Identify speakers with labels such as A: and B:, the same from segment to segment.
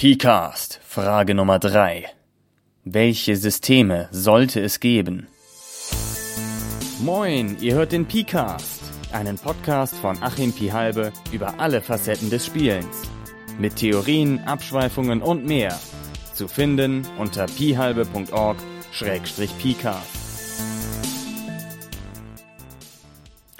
A: PCAST, Frage Nummer 3. Welche Systeme sollte es geben? Moin, ihr hört den PCAST, einen Podcast von Achim Pihalbe über alle Facetten des Spielens. Mit Theorien, Abschweifungen und mehr. Zu finden unter pihalbe.org-pcast.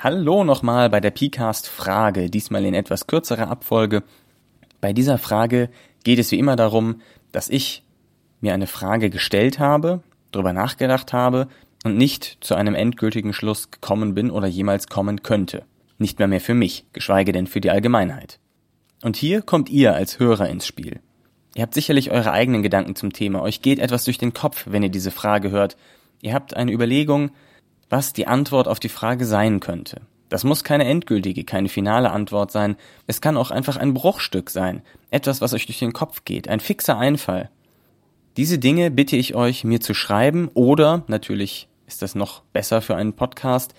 A: Hallo nochmal bei der PCAST Frage, diesmal in etwas kürzerer Abfolge. Bei dieser Frage geht es wie immer darum, dass ich mir eine Frage gestellt habe, darüber nachgedacht habe und nicht zu einem endgültigen Schluss gekommen bin oder jemals kommen könnte. Nicht mehr mehr für mich, geschweige denn für die Allgemeinheit. Und hier kommt ihr als Hörer ins Spiel. Ihr habt sicherlich eure eigenen Gedanken zum Thema, euch geht etwas durch den Kopf, wenn ihr diese Frage hört. Ihr habt eine Überlegung, was die Antwort auf die Frage sein könnte. Das muss keine endgültige, keine finale Antwort sein. Es kann auch einfach ein Bruchstück sein. Etwas, was euch durch den Kopf geht. Ein fixer Einfall. Diese Dinge bitte ich euch, mir zu schreiben oder, natürlich ist das noch besser für einen Podcast,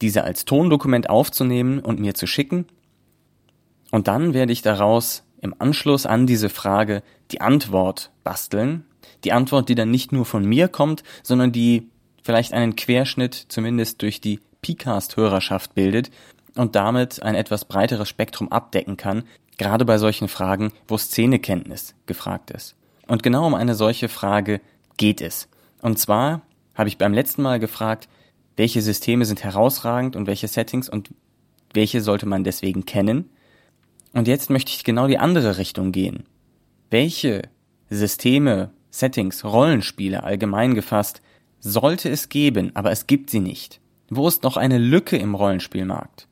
A: diese als Tondokument aufzunehmen und mir zu schicken. Und dann werde ich daraus im Anschluss an diese Frage die Antwort basteln. Die Antwort, die dann nicht nur von mir kommt, sondern die vielleicht einen Querschnitt zumindest durch die PCAST-Hörerschaft bildet und damit ein etwas breiteres Spektrum abdecken kann, gerade bei solchen Fragen, wo Szenekenntnis gefragt ist. Und genau um eine solche Frage geht es. Und zwar habe ich beim letzten Mal gefragt, welche Systeme sind herausragend und welche Settings und welche sollte man deswegen kennen. Und jetzt möchte ich genau die andere Richtung gehen. Welche Systeme, Settings, Rollenspiele allgemein gefasst sollte es geben, aber es gibt sie nicht. Wo ist noch eine Lücke im Rollenspielmarkt?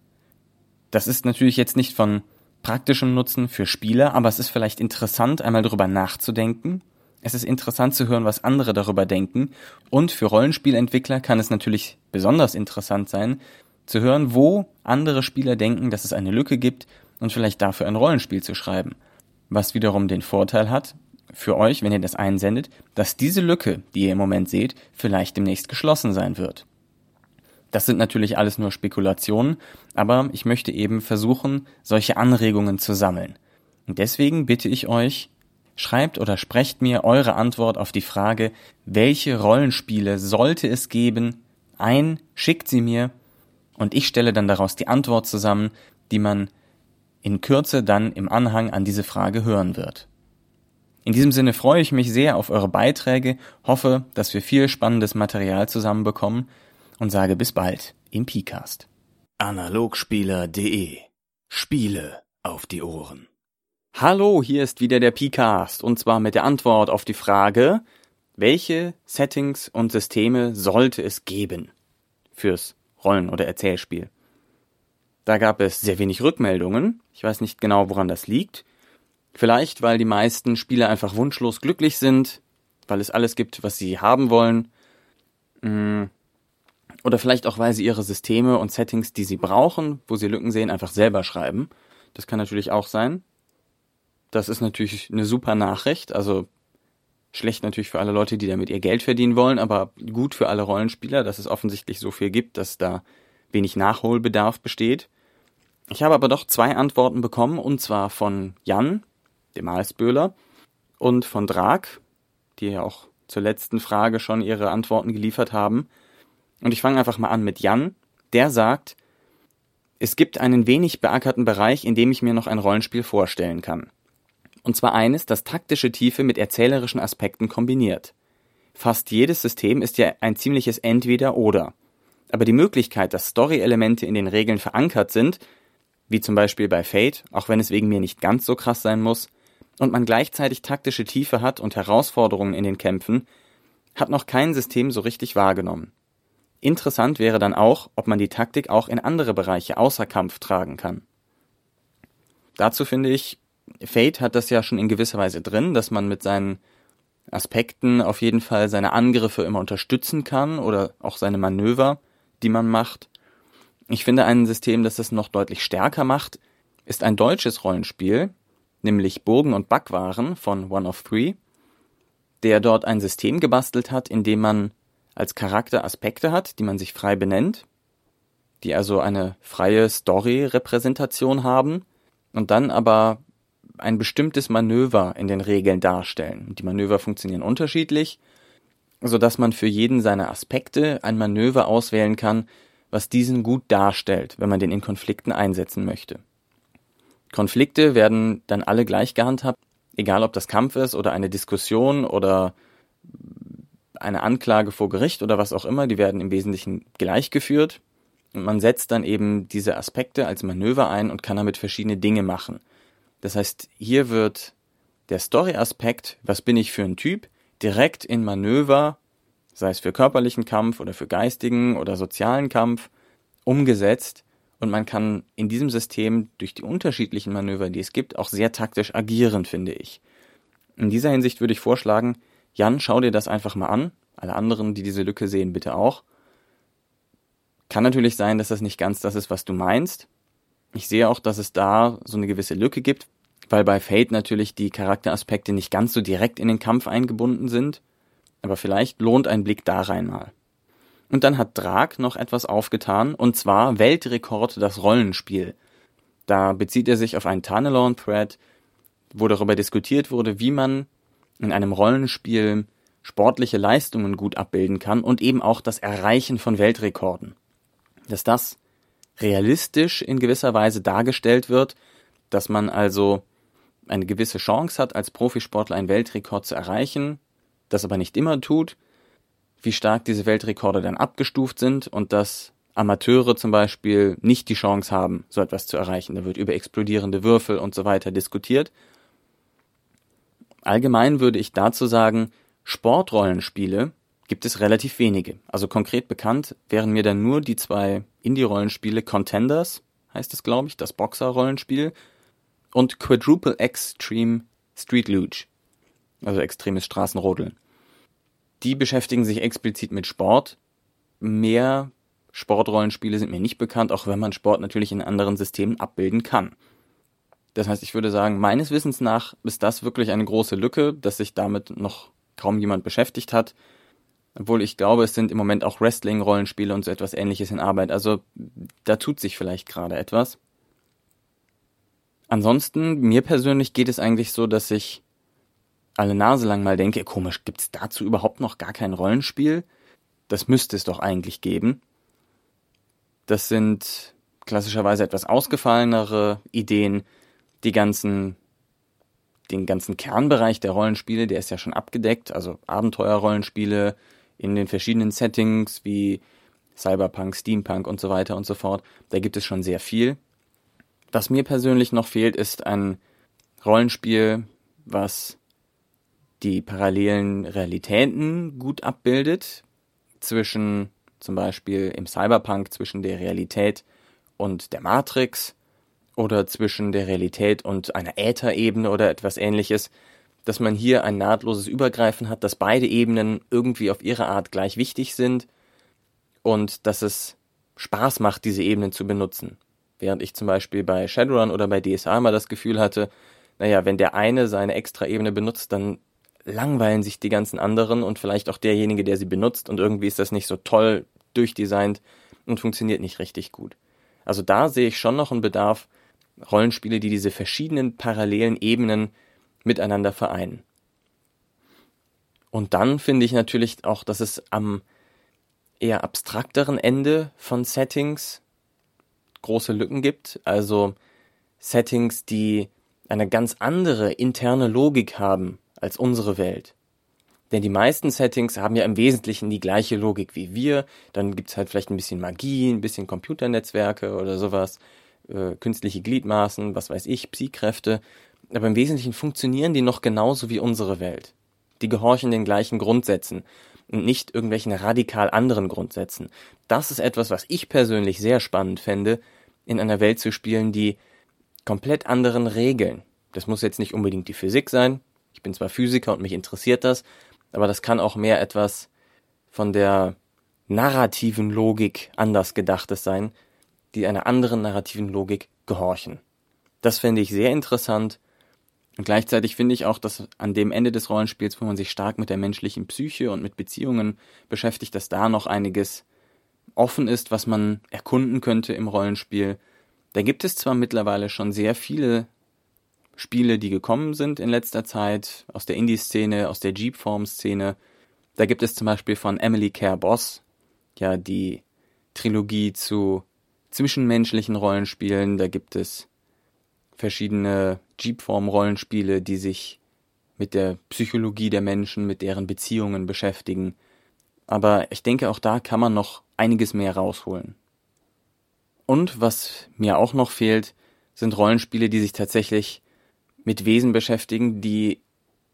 A: Das ist natürlich jetzt nicht von praktischem Nutzen für Spieler, aber es ist vielleicht interessant, einmal darüber nachzudenken. Es ist interessant zu hören, was andere darüber denken. Und für Rollenspielentwickler kann es natürlich besonders interessant sein, zu hören, wo andere Spieler denken, dass es eine Lücke gibt und vielleicht dafür ein Rollenspiel zu schreiben. Was wiederum den Vorteil hat, für euch, wenn ihr das einsendet, dass diese Lücke, die ihr im Moment seht, vielleicht demnächst geschlossen sein wird. Das sind natürlich alles nur Spekulationen, aber ich möchte eben versuchen, solche Anregungen zu sammeln. Und deswegen bitte ich euch, schreibt oder sprecht mir eure Antwort auf die Frage, welche Rollenspiele sollte es geben, ein, schickt sie mir und ich stelle dann daraus die Antwort zusammen, die man in Kürze dann im Anhang an diese Frage hören wird. In diesem Sinne freue ich mich sehr auf eure Beiträge, hoffe, dass wir viel spannendes Material zusammenbekommen und sage bis bald im PCast.
B: Analogspieler.de Spiele auf die Ohren.
A: Hallo, hier ist wieder der PCast und zwar mit der Antwort auf die Frage, welche Settings und Systeme sollte es geben fürs Rollen- oder Erzählspiel? Da gab es sehr wenig Rückmeldungen. Ich weiß nicht genau, woran das liegt. Vielleicht, weil die meisten Spieler einfach wunschlos glücklich sind, weil es alles gibt, was sie haben wollen. Oder vielleicht auch, weil sie ihre Systeme und Settings, die sie brauchen, wo sie Lücken sehen, einfach selber schreiben. Das kann natürlich auch sein. Das ist natürlich eine super Nachricht. Also schlecht natürlich für alle Leute, die damit ihr Geld verdienen wollen, aber gut für alle Rollenspieler, dass es offensichtlich so viel gibt, dass da wenig Nachholbedarf besteht. Ich habe aber doch zwei Antworten bekommen, und zwar von Jan, dem Malsböhler, und von Drag, die ja auch zur letzten Frage schon ihre Antworten geliefert haben. Und ich fange einfach mal an mit Jan. Der sagt, es gibt einen wenig beackerten Bereich, in dem ich mir noch ein Rollenspiel vorstellen kann. Und zwar eines, das taktische Tiefe mit erzählerischen Aspekten kombiniert. Fast jedes System ist ja ein ziemliches Entweder-Oder. Aber die Möglichkeit, dass Story-Elemente in den Regeln verankert sind, wie zum Beispiel bei Fate, auch wenn es wegen mir nicht ganz so krass sein muss, und man gleichzeitig taktische Tiefe hat und Herausforderungen in den Kämpfen, hat noch kein System so richtig wahrgenommen. Interessant wäre dann auch, ob man die Taktik auch in andere Bereiche außer Kampf tragen kann. Dazu finde ich, Fate hat das ja schon in gewisser Weise drin, dass man mit seinen Aspekten auf jeden Fall seine Angriffe immer unterstützen kann oder auch seine Manöver, die man macht. Ich finde ein System, das das noch deutlich stärker macht, ist ein deutsches Rollenspiel, nämlich Burgen und Backwaren von One of Three, der dort ein System gebastelt hat, in dem man als Charakter Aspekte hat, die man sich frei benennt, die also eine freie Story-Repräsentation haben und dann aber ein bestimmtes Manöver in den Regeln darstellen. Die Manöver funktionieren unterschiedlich, so dass man für jeden seiner Aspekte ein Manöver auswählen kann, was diesen gut darstellt, wenn man den in Konflikten einsetzen möchte. Konflikte werden dann alle gleich gehandhabt, egal ob das Kampf ist oder eine Diskussion oder eine Anklage vor Gericht oder was auch immer, die werden im Wesentlichen gleichgeführt und man setzt dann eben diese Aspekte als Manöver ein und kann damit verschiedene Dinge machen. Das heißt, hier wird der Story-Aspekt, was bin ich für ein Typ, direkt in Manöver, sei es für körperlichen Kampf oder für geistigen oder sozialen Kampf, umgesetzt und man kann in diesem System durch die unterschiedlichen Manöver, die es gibt, auch sehr taktisch agieren, finde ich. In dieser Hinsicht würde ich vorschlagen, Jan, schau dir das einfach mal an. Alle anderen, die diese Lücke sehen, bitte auch. Kann natürlich sein, dass das nicht ganz das ist, was du meinst. Ich sehe auch, dass es da so eine gewisse Lücke gibt, weil bei Fate natürlich die Charakteraspekte nicht ganz so direkt in den Kampf eingebunden sind. Aber vielleicht lohnt ein Blick da rein mal. Und dann hat Drag noch etwas aufgetan, und zwar Weltrekord das Rollenspiel. Da bezieht er sich auf einen Tanelorn-Thread, wo darüber diskutiert wurde, wie man in einem Rollenspiel sportliche Leistungen gut abbilden kann und eben auch das Erreichen von Weltrekorden. Dass das realistisch in gewisser Weise dargestellt wird, dass man also eine gewisse Chance hat, als Profisportler einen Weltrekord zu erreichen, das aber nicht immer tut, wie stark diese Weltrekorde dann abgestuft sind und dass Amateure zum Beispiel nicht die Chance haben, so etwas zu erreichen. Da wird über explodierende Würfel und so weiter diskutiert. Allgemein würde ich dazu sagen, Sportrollenspiele gibt es relativ wenige. Also konkret bekannt wären mir dann nur die zwei Indie-Rollenspiele Contenders, heißt es glaube ich, das Boxer-Rollenspiel, und Quadruple Extreme Street Luge, also extremes Straßenrodeln die beschäftigen sich explizit mit Sport. Mehr Sportrollenspiele sind mir nicht bekannt, auch wenn man Sport natürlich in anderen Systemen abbilden kann. Das heißt, ich würde sagen, meines Wissens nach ist das wirklich eine große Lücke, dass sich damit noch kaum jemand beschäftigt hat. Obwohl ich glaube, es sind im Moment auch Wrestling-Rollenspiele und so etwas ähnliches in Arbeit. Also da tut sich vielleicht gerade etwas. Ansonsten, mir persönlich geht es eigentlich so, dass ich alle Nase lang mal denke, komisch, gibt's dazu überhaupt noch gar kein Rollenspiel? Das müsste es doch eigentlich geben. Das sind klassischerweise etwas ausgefallenere Ideen, die ganzen, den ganzen Kernbereich der Rollenspiele, der ist ja schon abgedeckt, also Abenteuerrollenspiele in den verschiedenen Settings wie Cyberpunk, Steampunk und so weiter und so fort. Da gibt es schon sehr viel. Was mir persönlich noch fehlt, ist ein Rollenspiel, was die parallelen Realitäten gut abbildet, zwischen zum Beispiel im Cyberpunk zwischen der Realität und der Matrix oder zwischen der Realität und einer Ätherebene oder etwas ähnliches, dass man hier ein nahtloses Übergreifen hat, dass beide Ebenen irgendwie auf ihre Art gleich wichtig sind und dass es Spaß macht, diese Ebenen zu benutzen. Während ich zum Beispiel bei Shadowrun oder bei DSA mal das Gefühl hatte, naja, wenn der eine seine Extra-Ebene benutzt, dann langweilen sich die ganzen anderen und vielleicht auch derjenige, der sie benutzt und irgendwie ist das nicht so toll durchdesignt und funktioniert nicht richtig gut. Also da sehe ich schon noch einen Bedarf, Rollenspiele, die diese verschiedenen parallelen Ebenen miteinander vereinen. Und dann finde ich natürlich auch, dass es am eher abstrakteren Ende von Settings große Lücken gibt. Also Settings, die eine ganz andere interne Logik haben als unsere Welt. Denn die meisten Settings haben ja im Wesentlichen die gleiche Logik wie wir. Dann gibt's halt vielleicht ein bisschen Magie, ein bisschen Computernetzwerke oder sowas, äh, künstliche Gliedmaßen, was weiß ich, Psykräfte. Aber im Wesentlichen funktionieren die noch genauso wie unsere Welt. Die gehorchen den gleichen Grundsätzen und nicht irgendwelchen radikal anderen Grundsätzen. Das ist etwas, was ich persönlich sehr spannend fände, in einer Welt zu spielen, die komplett anderen Regeln. Das muss jetzt nicht unbedingt die Physik sein, ich bin zwar Physiker und mich interessiert das, aber das kann auch mehr etwas von der narrativen Logik anders gedachtes sein, die einer anderen narrativen Logik gehorchen. Das fände ich sehr interessant. Und gleichzeitig finde ich auch, dass an dem Ende des Rollenspiels, wo man sich stark mit der menschlichen Psyche und mit Beziehungen beschäftigt, dass da noch einiges offen ist, was man erkunden könnte im Rollenspiel. Da gibt es zwar mittlerweile schon sehr viele Spiele, die gekommen sind in letzter Zeit, aus der Indie-Szene, aus der Jeep-Form-Szene. Da gibt es zum Beispiel von Emily Care Boss, ja, die Trilogie zu zwischenmenschlichen Rollenspielen. Da gibt es verschiedene Jeep-Form-Rollenspiele, die sich mit der Psychologie der Menschen, mit deren Beziehungen beschäftigen. Aber ich denke, auch da kann man noch einiges mehr rausholen. Und was mir auch noch fehlt, sind Rollenspiele, die sich tatsächlich mit Wesen beschäftigen, die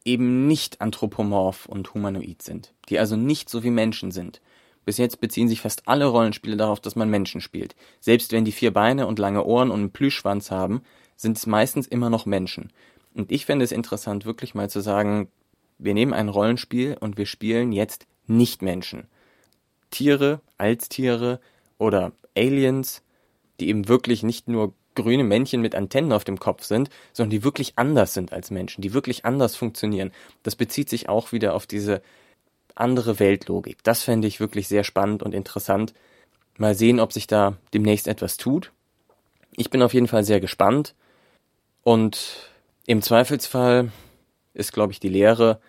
A: eben nicht anthropomorph und humanoid sind, die also nicht so wie Menschen sind. Bis jetzt beziehen sich fast alle Rollenspiele darauf, dass man Menschen spielt. Selbst wenn die vier Beine und lange Ohren und einen Plüschschwanz haben, sind es meistens immer noch Menschen. Und ich fände es interessant, wirklich mal zu sagen, wir nehmen ein Rollenspiel und wir spielen jetzt nicht Menschen. Tiere, Alttiere oder Aliens, die eben wirklich nicht nur grüne Männchen mit Antennen auf dem Kopf sind, sondern die wirklich anders sind als Menschen, die wirklich anders funktionieren. Das bezieht sich auch wieder auf diese andere Weltlogik. Das fände ich wirklich sehr spannend und interessant. Mal sehen, ob sich da demnächst etwas tut. Ich bin auf jeden Fall sehr gespannt. Und im Zweifelsfall ist, glaube ich, die Lehre,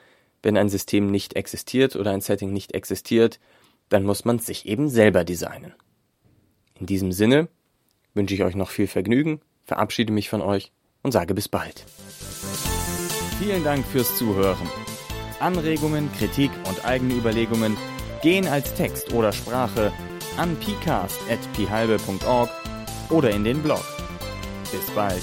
A: wenn ein System nicht existiert oder ein Setting nicht existiert, dann muss man es sich eben selber designen. In diesem Sinne wünsche ich euch noch viel Vergnügen, verabschiede mich von euch und sage bis bald.
B: Vielen Dank fürs Zuhören. Anregungen, Kritik und eigene Überlegungen gehen als Text oder Sprache an pcast.phalbe.org oder in den Blog. Bis bald.